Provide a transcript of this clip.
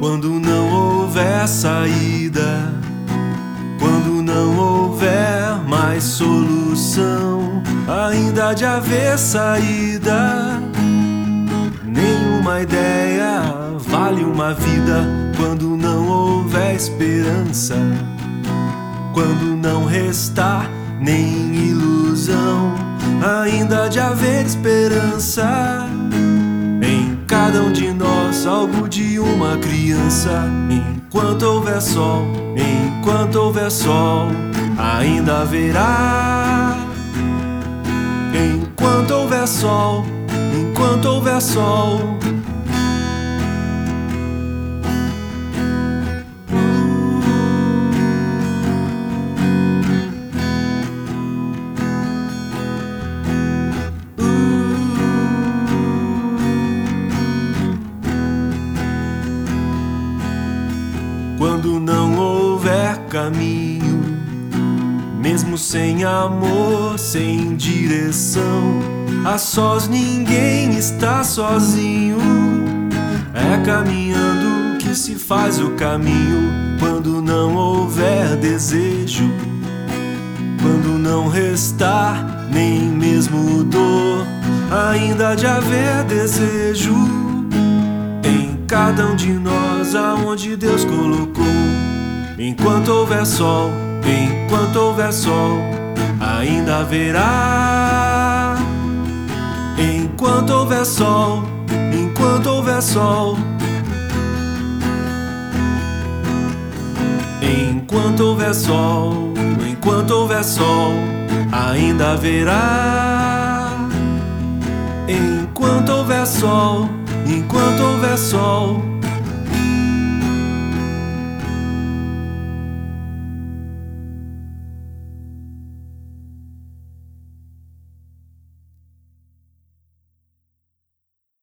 Quando não houver saída, quando não houver mais solução, ainda de haver saída. Nenhuma ideia vale uma vida quando não houver esperança, quando não restar nem ilusão, ainda de haver esperança. Em cada um de nós, algo de uma criança. Enquanto houver sol, enquanto houver sol, ainda haverá. Enquanto houver sol, enquanto houver sol. Caminho, mesmo sem amor, sem direção, a sós ninguém está sozinho. É caminhando que se faz o caminho. Quando não houver desejo, quando não restar nem mesmo dor, ainda de haver desejo em cada um de nós, aonde Deus colocou. Enquanto houver sol, enquanto houver sol, ainda haverá. Enquanto houver sol, enquanto houver sol. Enquanto houver sol, enquanto houver sol, ainda haverá. Enquanto houver sol,